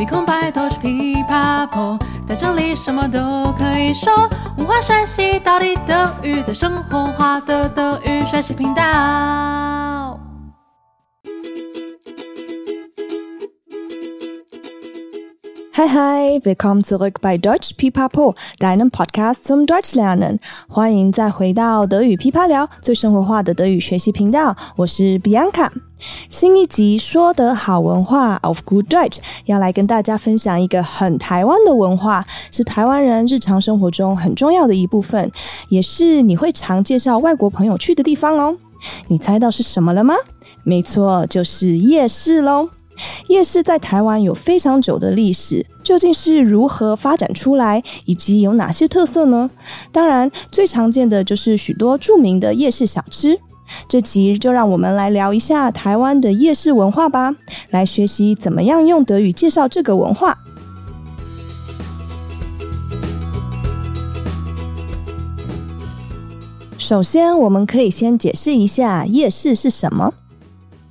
没空白都是琵琶破，在这里什么都可以说。文化山西到底等于在生活化的德语学习频道。Hi, hi, willkommen zurück bei Deutsch Pipapo, deinem Podcast zum Deutschlernen. 欢迎再回到德语噼啪聊，最生活化的德语学习频道。我是 Bianca。新一集说得好文化 of Good Dutch 要来跟大家分享一个很台湾的文化，是台湾人日常生活中很重要的一部分，也是你会常介绍外国朋友去的地方哦。你猜到是什么了吗？没错，就是夜市喽。夜市在台湾有非常久的历史，究竟是如何发展出来，以及有哪些特色呢？当然，最常见的就是许多著名的夜市小吃。这集就让我们来聊一下台湾的夜市文化吧，来学习怎么样用德语介绍这个文化。首先，我们可以先解释一下夜市是什么。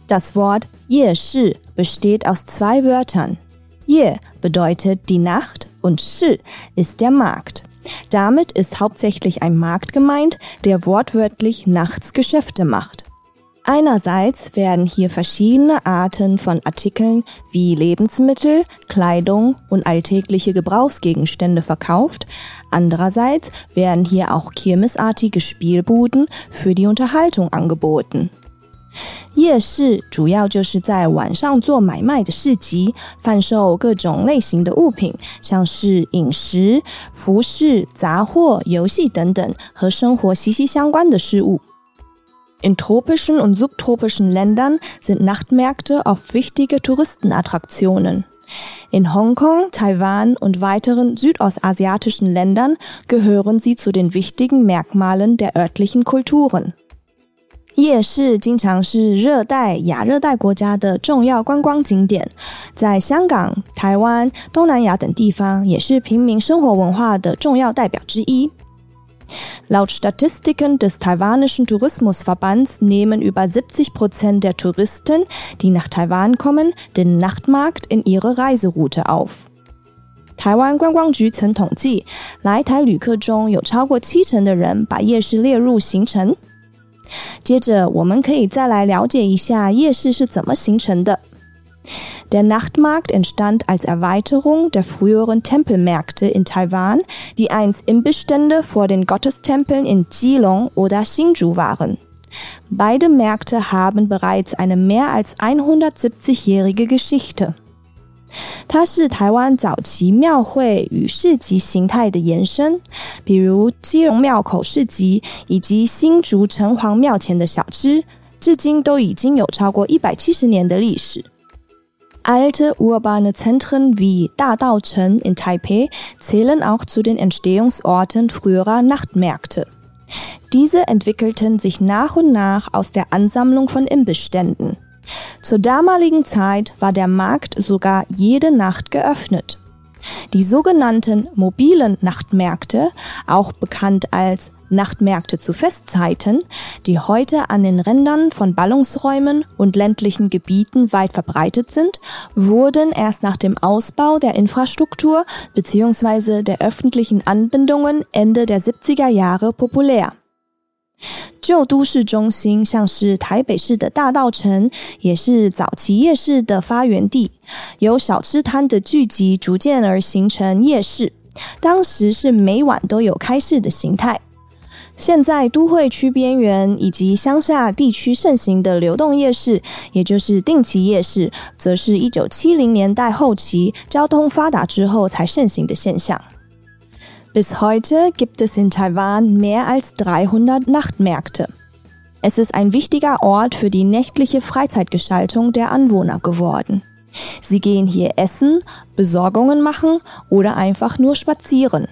Das Wort 夜市 besteht aus zwei Wörtern. Ye bedeutet die Nacht und Shi ist der Markt. Damit ist hauptsächlich ein Markt gemeint, der wortwörtlich nachts Geschäfte macht. Einerseits werden hier verschiedene Arten von Artikeln wie Lebensmittel, Kleidung und alltägliche Gebrauchsgegenstände verkauft. Andererseits werden hier auch kirmesartige Spielbuden für die Unterhaltung angeboten. 夜市主要就是在晚上做买卖的市集，贩售各种类型的物品，像是饮食、服饰、杂货、游戏等等和生活息息相关的事物。In tropischen und subtropischen Ländern sind Nachtmärkte oft wichtige Touristenattraktionen. In Hongkong, Taiwan und weiteren südostasiatischen Ländern gehören sie zu den wichtigen Merkmalen der örtlichen Kulturen. 夜市经常是热带、亚热带国家的重要观光景点，在香港、台湾、东南亚等地方也是平民生活文化的重要代表之一。Laut Statistiken des taiwanischen Tourismusverbands nehmen über 70 Prozent der Touristen, die nach Taiwan kommen, den Nachtmarkt in ihre Reiseroute auf. 台湾观光局曾统计，来台旅客中有超过七成的人把夜市列入行程。接着，我们可以再来了解一下夜市是怎么形成的。Der Nachtmarkt entstand als Erweiterung der früheren Tempelmärkte in Taiwan, die einst Imbissstände vor den Gottestempeln in Jilong oder Hsinchu waren. Beide Märkte haben bereits eine mehr als 170-jährige Geschichte. 它是台湾早期庙会与市集形态的延伸，比如基隆庙口市集以及新竹城隍庙前的小吃，至今都已经有超过一百七十年的历史。Alte urbane Zentren wie Dadao-Chen in Taipei zählen auch zu den Entstehungsorten früherer Nachtmärkte. Diese entwickelten sich nach und nach aus der Ansammlung von Imbissständen. Zur damaligen Zeit war der Markt sogar jede Nacht geöffnet. Die sogenannten mobilen Nachtmärkte, auch bekannt als Nachtmärkte zu Festzeiten, die heute an den Rändern von Ballungsräumen und ländlichen Gebieten weit verbreitet sind, wurden erst nach dem Ausbau der Infrastruktur bzw. der öffentlichen Anbindungen Ende der 70er Jahre populär. 旧都市中心，像是台北市的大道城，也是早期夜市的发源地。由小吃摊的聚集逐渐而形成夜市，当时是每晚都有开市的形态。现在都会区边缘以及乡下地区盛行的流动夜市，也就是定期夜市，则是一九七零年代后期交通发达之后才盛行的现象。Bis heute gibt es in Taiwan mehr als 300 Nachtmärkte. Es ist ein wichtiger Ort für die nächtliche Freizeitgestaltung der Anwohner geworden. Sie gehen hier essen, Besorgungen machen oder einfach nur spazieren.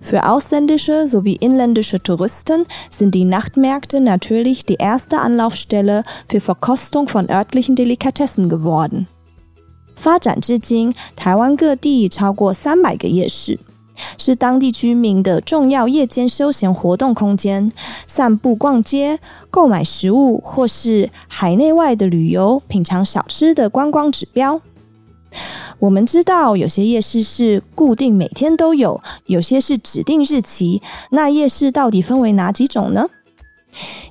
Für ausländische sowie inländische Touristen sind die Nachtmärkte natürlich die erste Anlaufstelle für Verkostung von örtlichen Delikatessen geworden. 发展至今，台湾各地超过三百个夜市。 是当地居民的重要夜间休闲活动空间，散步、逛街、购买食物，或是海内外的旅游、品尝小吃的观光指标。我们知道有些夜市是固定每天都有，有些是指定日期。那夜市到底分为哪几种呢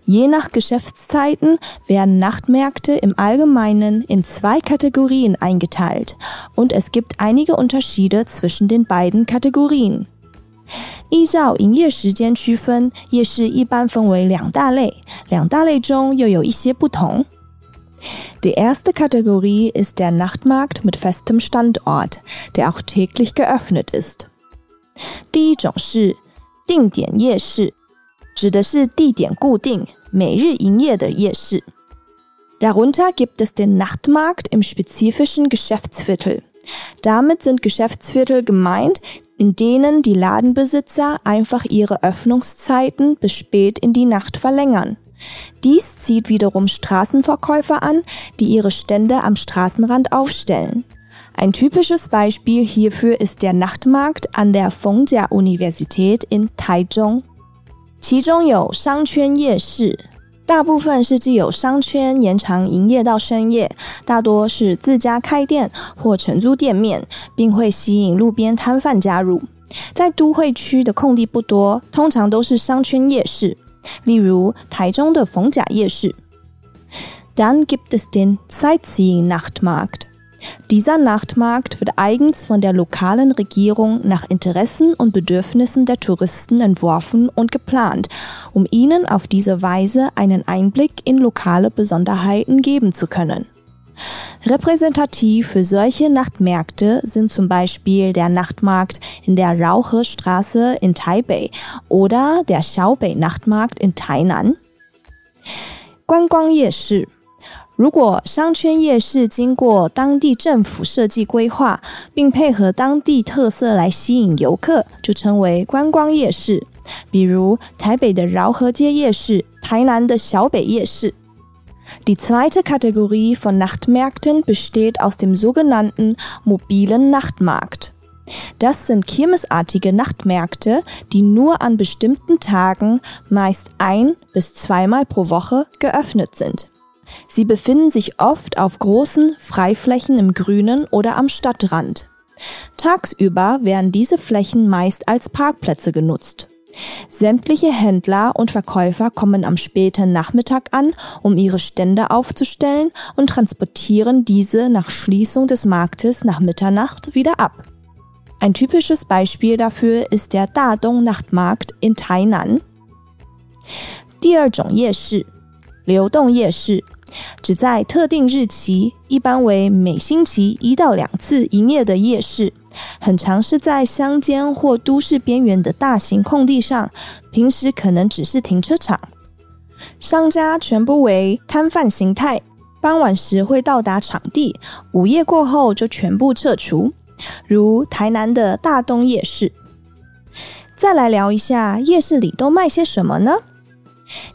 ？Je nach Geschäftszeiten werden Nachtmärkte im Allgemeinen in zwei Kategorien eingeteilt und es gibt einige Unterschiede zwischen den beiden Kategorien. 依照营业时间区分，夜市一般分为两大类，两大类中又有一些不同。Die erste Kategorie ist der Nachtmarkt mit festem Standort, der auch täglich geöffnet ist. 第一种是定点夜市， 指的是地点固定、每日营业的夜市。Darunter gibt es den Nachtmarkt im spezifischen Geschäftsviertel. Damit sind Geschäftsviertel gemeint, in denen die Ladenbesitzer einfach ihre Öffnungszeiten bis spät in die Nacht verlängern. Dies zieht wiederum Straßenverkäufer an, die ihre Stände am Straßenrand aufstellen. Ein typisches Beispiel hierfür ist der Nachtmarkt an der Fengjia-Universität in Taichung. 其中有商圈夜市，大部分是既有商圈延长营业到深夜，大多是自家开店或承租店面，并会吸引路边摊贩加入。在都会区的空地不多，通常都是商圈夜市。例如台中的逢甲夜市。Dan gibt es den Sightseeing Nachtmarkt. Dieser Nachtmarkt wird eigens von der lokalen Regierung nach Interessen und Bedürfnissen der Touristen entworfen und geplant, um ihnen auf diese Weise einen Einblick in lokale Besonderheiten geben zu können. Repräsentativ für solche Nachtmärkte sind zum Beispiel der Nachtmarkt in der Raucherstraße in Taipei oder der Xiaobei Nachtmarkt in Tainan. 观光夜市， 如果商圈夜市经过当地政府设计规划，并配合当地特色来吸引游客，就称为观光夜市。比如台北的饶河街夜市，台南的小北夜市。die zweite Kategorie von Nachtmärkten besteht aus dem sogenannten mobilen Nachtmarkt. Das sind kirmesartige Nachtmärkte, die nur an bestimmten Tagen, meist ein bis zweimal pro Woche, geöffnet sind. Sie befinden sich oft auf großen Freiflächen im Grünen oder am Stadtrand. Tagsüber werden diese Flächen meist als Parkplätze genutzt. Sämtliche Händler und Verkäufer kommen am späten Nachmittag an, um ihre Stände aufzustellen und transportieren diese nach Schließung des Marktes nach Mitternacht wieder ab. Ein typisches Beispiel dafür ist der Dadong Nachtmarkt in Tainan. 第二种夜市，流动夜市。 只在特定日期，一般为每星期一到两次营业的夜市，很常是在乡间或都市边缘的大型空地上，平时可能只是停车场。商家全部为摊贩形态，傍晚时会到达场地，午夜过后就全部撤除。如台南的大东夜市。再来聊一下夜市里都卖些什么呢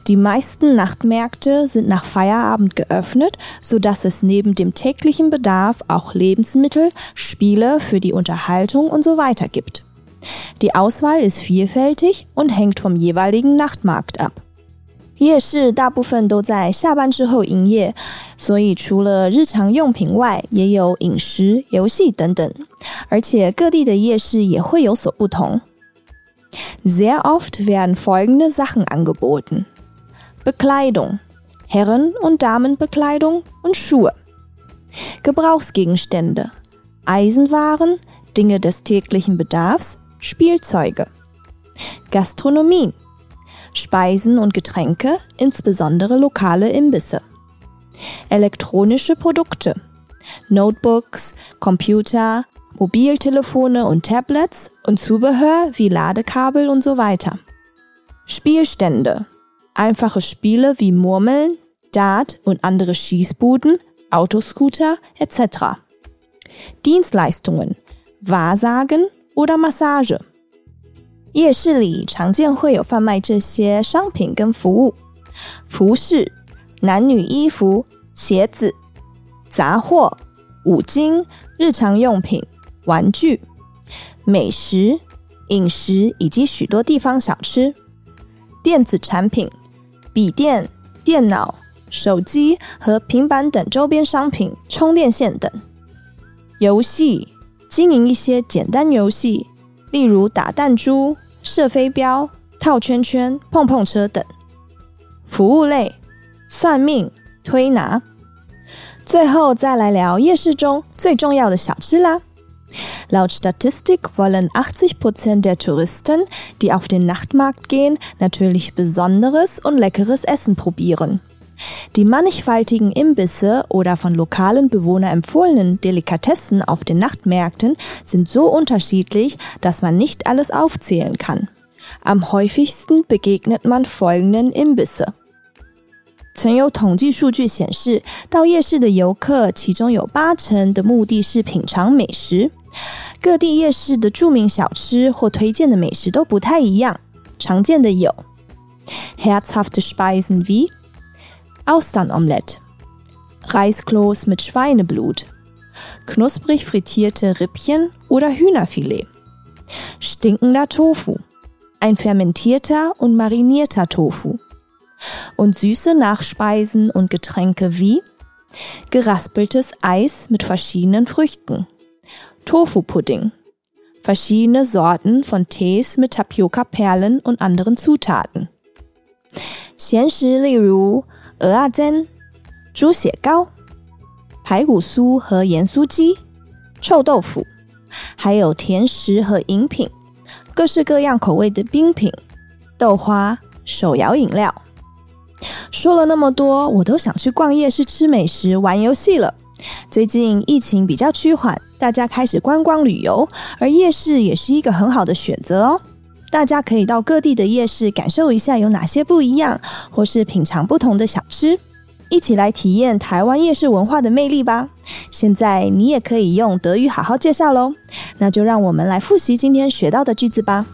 ？Die meisten Nachtmärkte sind nach Feierabend geöffnet, so dass es neben dem täglichen Bedarf auch Lebensmittel, Spiele für die Unterhaltung und so weiter gibt. Die Auswahl ist vielfältig und hängt vom jeweiligen Nachtmarkt ab. 夜市大部分都在下班之后营业，所以除了日常用品外，也有饮食、游戏等等。而且各地的夜市也会有所不同。 Sehr oft werden folgende Sachen angeboten. Bekleidung, Herren- und Damenbekleidung und Schuhe. Gebrauchsgegenstände, Eisenwaren, Dinge des täglichen Bedarfs, Spielzeuge. Gastronomie, Speisen und Getränke, insbesondere lokale Imbisse. Elektronische Produkte, Notebooks, Computer, Mobiltelefone und Tablets und Zubehör wie Ladekabel und so weiter. Spielstände. Einfache Spiele wie Murmeln, Dart und andere Schießbuden, Autoscooter etc. Dienstleistungen. Wahrsagen oder Massage. 夜市里常见会有贩卖这些商品跟服务：服饰、男女衣服、鞋子、杂货、五金、日常用品、 玩具、美食、饮食以及许多地方小吃、电子产品、笔电、电脑、手机和平板等周边商品、充电线等。游戏，经营一些简单游戏，例如打弹珠、射飞镖、套圈圈、碰碰车等。服务类，算命、推拿。最后再来聊夜市中最重要的小吃啦。Laut Statistik wollen 80 Prozent der Touristen, die auf den Nachtmarkt gehen, natürlich besonderes und leckeres Essen probieren. Die mannigfaltigen Imbisse oder von lokalen Bewohnern empfohlenen Delikatessen auf den Nachtmärkten sind so unterschiedlich, dass man nicht alles aufzählen kann. Am häufigsten begegnet man folgenden Imbisse. 曾有统计数据显示，到夜市的游客，其中有八成的目的是品尝美食。 各地夜市的着名小吃或推荐的美食都不太一样。常见的有 herzhafte Speisen wie Austernomelette, Reiskloß mit Schweineblut, knusprig frittierte Rippchen oder Hühnerfilet, stinkender Tofu, ein fermentierter und marinierter Tofu und süße Nachspeisen und Getränke wie geraspeltes Eis mit verschiedenen Früchten, Tofu-Pudding, verschiedene Sorten von Tees mit Tapioca-Perlen und anderen Zutaten. 咸食例如鹅啊煎、猪血糕、排骨酥和盐酥鸡、臭豆腐，还有甜食和饮品，各式各样口味的冰品、豆花、手摇饮料。说了那么多，我都想去逛夜市、吃美食、玩游戏了。最近疫情比较趋缓，大家开始观光旅游，而夜市也是一个很好的选择哦。大家可以到各地的夜市感受一下有哪些不一样，或是品尝不同的小吃，一起来体验台湾夜市文化的魅力吧。现在你也可以用德语好好介绍喽。那就让我们来复习今天学到的句子吧。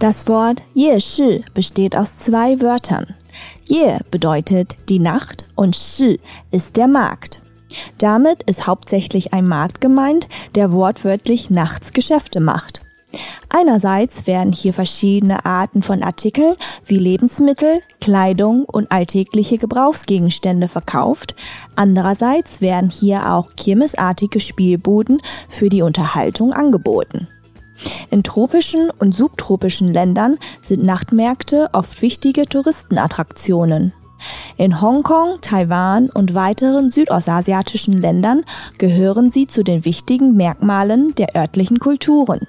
Das Wort 夜市 besteht aus zwei Wörtern. Ye bedeutet die Nacht und Shi ist der Markt. Damit ist hauptsächlich ein Markt gemeint, der wortwörtlich nachts Geschäfte macht. Einerseits werden hier verschiedene Arten von Artikeln wie Lebensmittel, Kleidung und alltägliche Gebrauchsgegenstände verkauft. Andererseits werden hier auch kirmesartige Spielbuden für die Unterhaltung angeboten. In tropischen und subtropischen Ländern sind Nachtmärkte oft wichtige Touristenattraktionen. In Hongkong, Taiwan und weiteren südostasiatischen Ländern gehören sie zu den wichtigen Merkmalen der örtlichen Kulturen.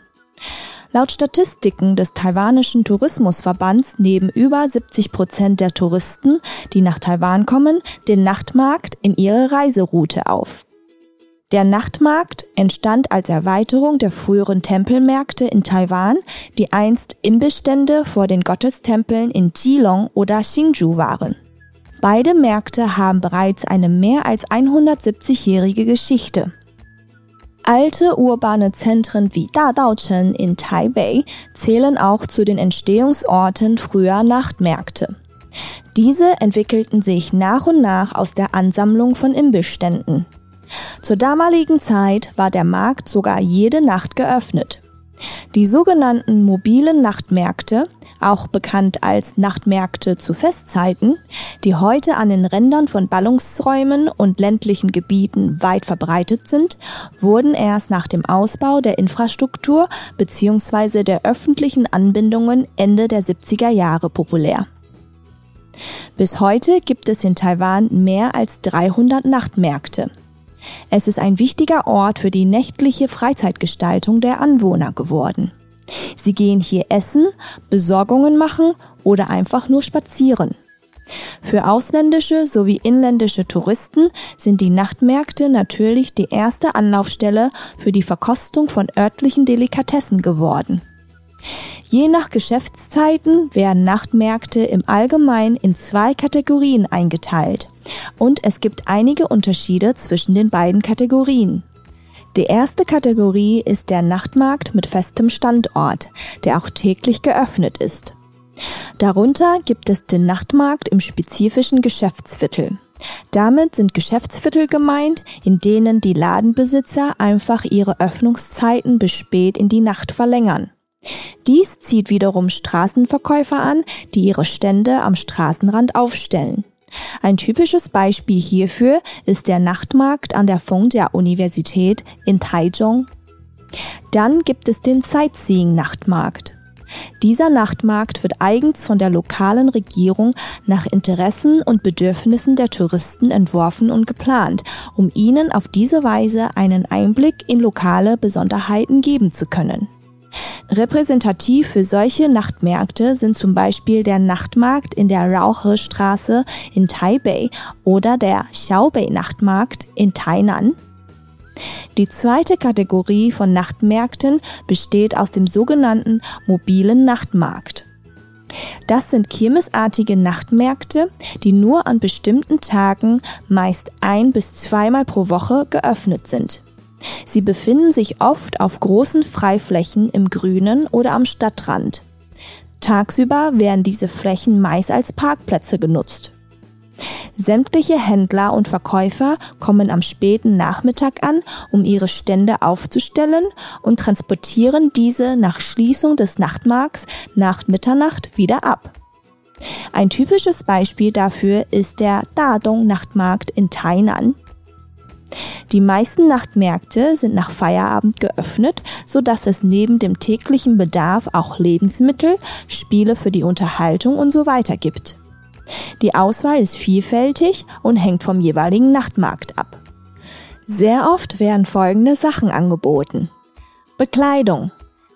Laut Statistiken des taiwanischen Tourismusverbands nehmen über 70 Prozent der Touristen, die nach Taiwan kommen, den Nachtmarkt in ihre Reiseroute auf. Der Nachtmarkt entstand als Erweiterung der früheren Tempelmärkte in Taiwan, die einst Imbissstände vor den Gottestempeln in Jilong oder Hsinchu waren. Beide Märkte haben bereits eine mehr als 170-jährige Geschichte. Alte urbane Zentren wie Dadaochen in Taipei zählen auch zu den Entstehungsorten früher Nachtmärkte. Diese entwickelten sich nach und nach aus der Ansammlung von Imbissständen. Zur damaligen Zeit war der Markt sogar jede Nacht geöffnet. Die sogenannten mobilen Nachtmärkte, auch bekannt als Nachtmärkte zu Festzeiten, die heute an den Rändern von Ballungsräumen und ländlichen Gebieten weit verbreitet sind, wurden erst nach dem Ausbau der Infrastruktur bzw. der öffentlichen Anbindungen Ende der 70er Jahre populär. Bis heute gibt es in Taiwan mehr als 300 Nachtmärkte. Es ist ein wichtiger Ort für die nächtliche Freizeitgestaltung der Anwohner geworden. Sie gehen hier essen, Besorgungen machen oder einfach nur spazieren. Für ausländische sowie inländische Touristen sind die Nachtmärkte natürlich die erste Anlaufstelle für die Verkostung von örtlichen Delikatessen geworden. Je nach Geschäftszeiten werden Nachtmärkte im Allgemeinen in zwei Kategorien eingeteilt und es gibt einige Unterschiede zwischen den beiden Kategorien. Die erste Kategorie ist der Nachtmarkt mit festem Standort, der auch täglich geöffnet ist. Darunter gibt es den Nachtmarkt im spezifischen Geschäftsviertel. Damit sind Geschäftsviertel gemeint, in denen die Ladenbesitzer einfach ihre Öffnungszeiten bis spät in die Nacht verlängern. Dies zieht wiederum Straßenverkäufer an, die ihre Stände am Straßenrand aufstellen. Ein typisches Beispiel hierfür ist der Nachtmarkt an der Fengjia Universität in Taichung. Dann gibt es den Sightseeing-Nachtmarkt. Dieser Nachtmarkt wird eigens von der lokalen Regierung nach Interessen und Bedürfnissen der Touristen entworfen und geplant, um ihnen auf diese Weise einen Einblick in lokale Besonderheiten geben zu können. Repräsentativ für solche Nachtmärkte sind zum Beispiel der Nachtmarkt in der Rauchestraße in Taipei oder der Xiaobei-Nachtmarkt in Tainan. Die zweite Kategorie von Nachtmärkten besteht aus dem sogenannten mobilen Nachtmarkt. Das sind kirmesartige Nachtmärkte, die nur an bestimmten Tagen meist ein bis zweimal pro Woche geöffnet sind. Sie befinden sich oft auf großen Freiflächen im Grünen oder am Stadtrand. Tagsüber werden diese Flächen meist als Parkplätze genutzt. Sämtliche Händler und Verkäufer kommen am späten Nachmittag an, um ihre Stände aufzustellen und transportieren diese nach Schließung des Nachtmarkts nach Mitternacht wieder ab. Ein typisches Beispiel dafür ist der Dadong Nachtmarkt in Tainan. Die meisten Nachtmärkte sind nach Feierabend geöffnet, so dass es neben dem täglichen Bedarf auch Lebensmittel, Spiele für die Unterhaltung und so weiter gibt. Die Auswahl ist vielfältig und hängt vom jeweiligen Nachtmarkt ab. Sehr oft werden folgende Sachen angeboten. Bekleidung,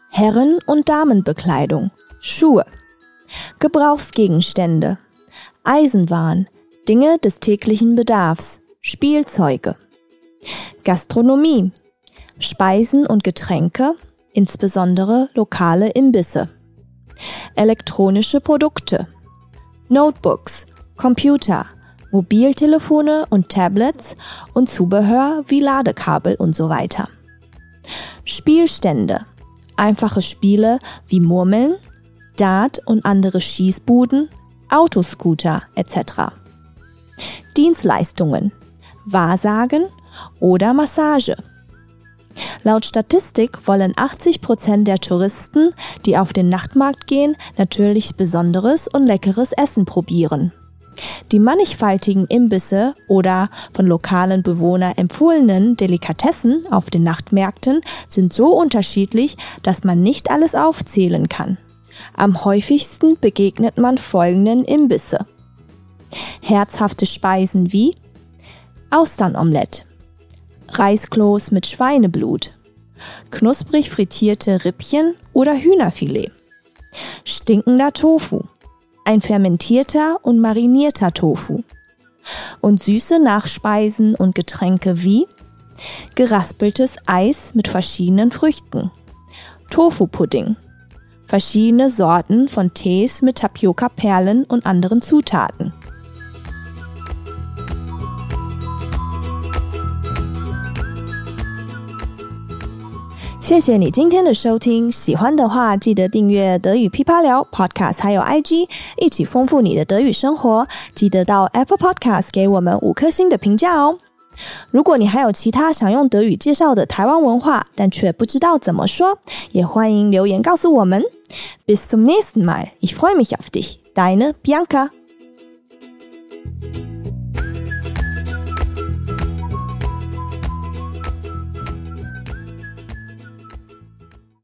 Herren- und Damenbekleidung, Schuhe, Gebrauchsgegenstände, Eisenwaren, Dinge des täglichen Bedarfs, Spielzeuge, Gastronomie, Speisen und Getränke, insbesondere lokale Imbisse, elektronische Produkte, Notebooks, Computer, Mobiltelefone und Tablets und Zubehör wie Ladekabel und so weiter. Spielstände, einfache Spiele wie Murmeln, Dart und andere Schießbuden, Autoscooter etc. Dienstleistungen, Wahrsagen oder Massage. Laut Statistik wollen 80 Prozent der Touristen, die auf den Nachtmarkt gehen, natürlich besonderes und leckeres Essen probieren. Die mannigfaltigen Imbisse oder von lokalen Bewohnern empfohlenen Delikatessen auf den Nachtmärkten sind so unterschiedlich, dass man nicht alles aufzählen kann. Am häufigsten begegnet man folgenden Imbisse. Herzhafte Speisen wie Austernomelett, Reiskloß mit Schweineblut, knusprig frittierte Rippchen oder Hühnerfilet, stinkender Tofu, ein fermentierter und marinierter Tofu. Und süße Nachspeisen und Getränke wie geraspeltes Eis mit verschiedenen Früchten, Tofu-Pudding, verschiedene Sorten von Tees mit Tapioca-Perlen und anderen Zutaten. 谢谢你今天的收听，喜欢的话记得订阅德语噼啪聊 Podcast，还有 IG，一起丰富你的德语生活。记得到 Apple Podcast 给我们五颗星的评价哦。如果你还有其他想用德语介绍的台湾文化，但却不知道怎么说，也欢迎留言告诉我们。Bis zum nächsten Mal. Ich freue mich auf dich. Deine Bianca.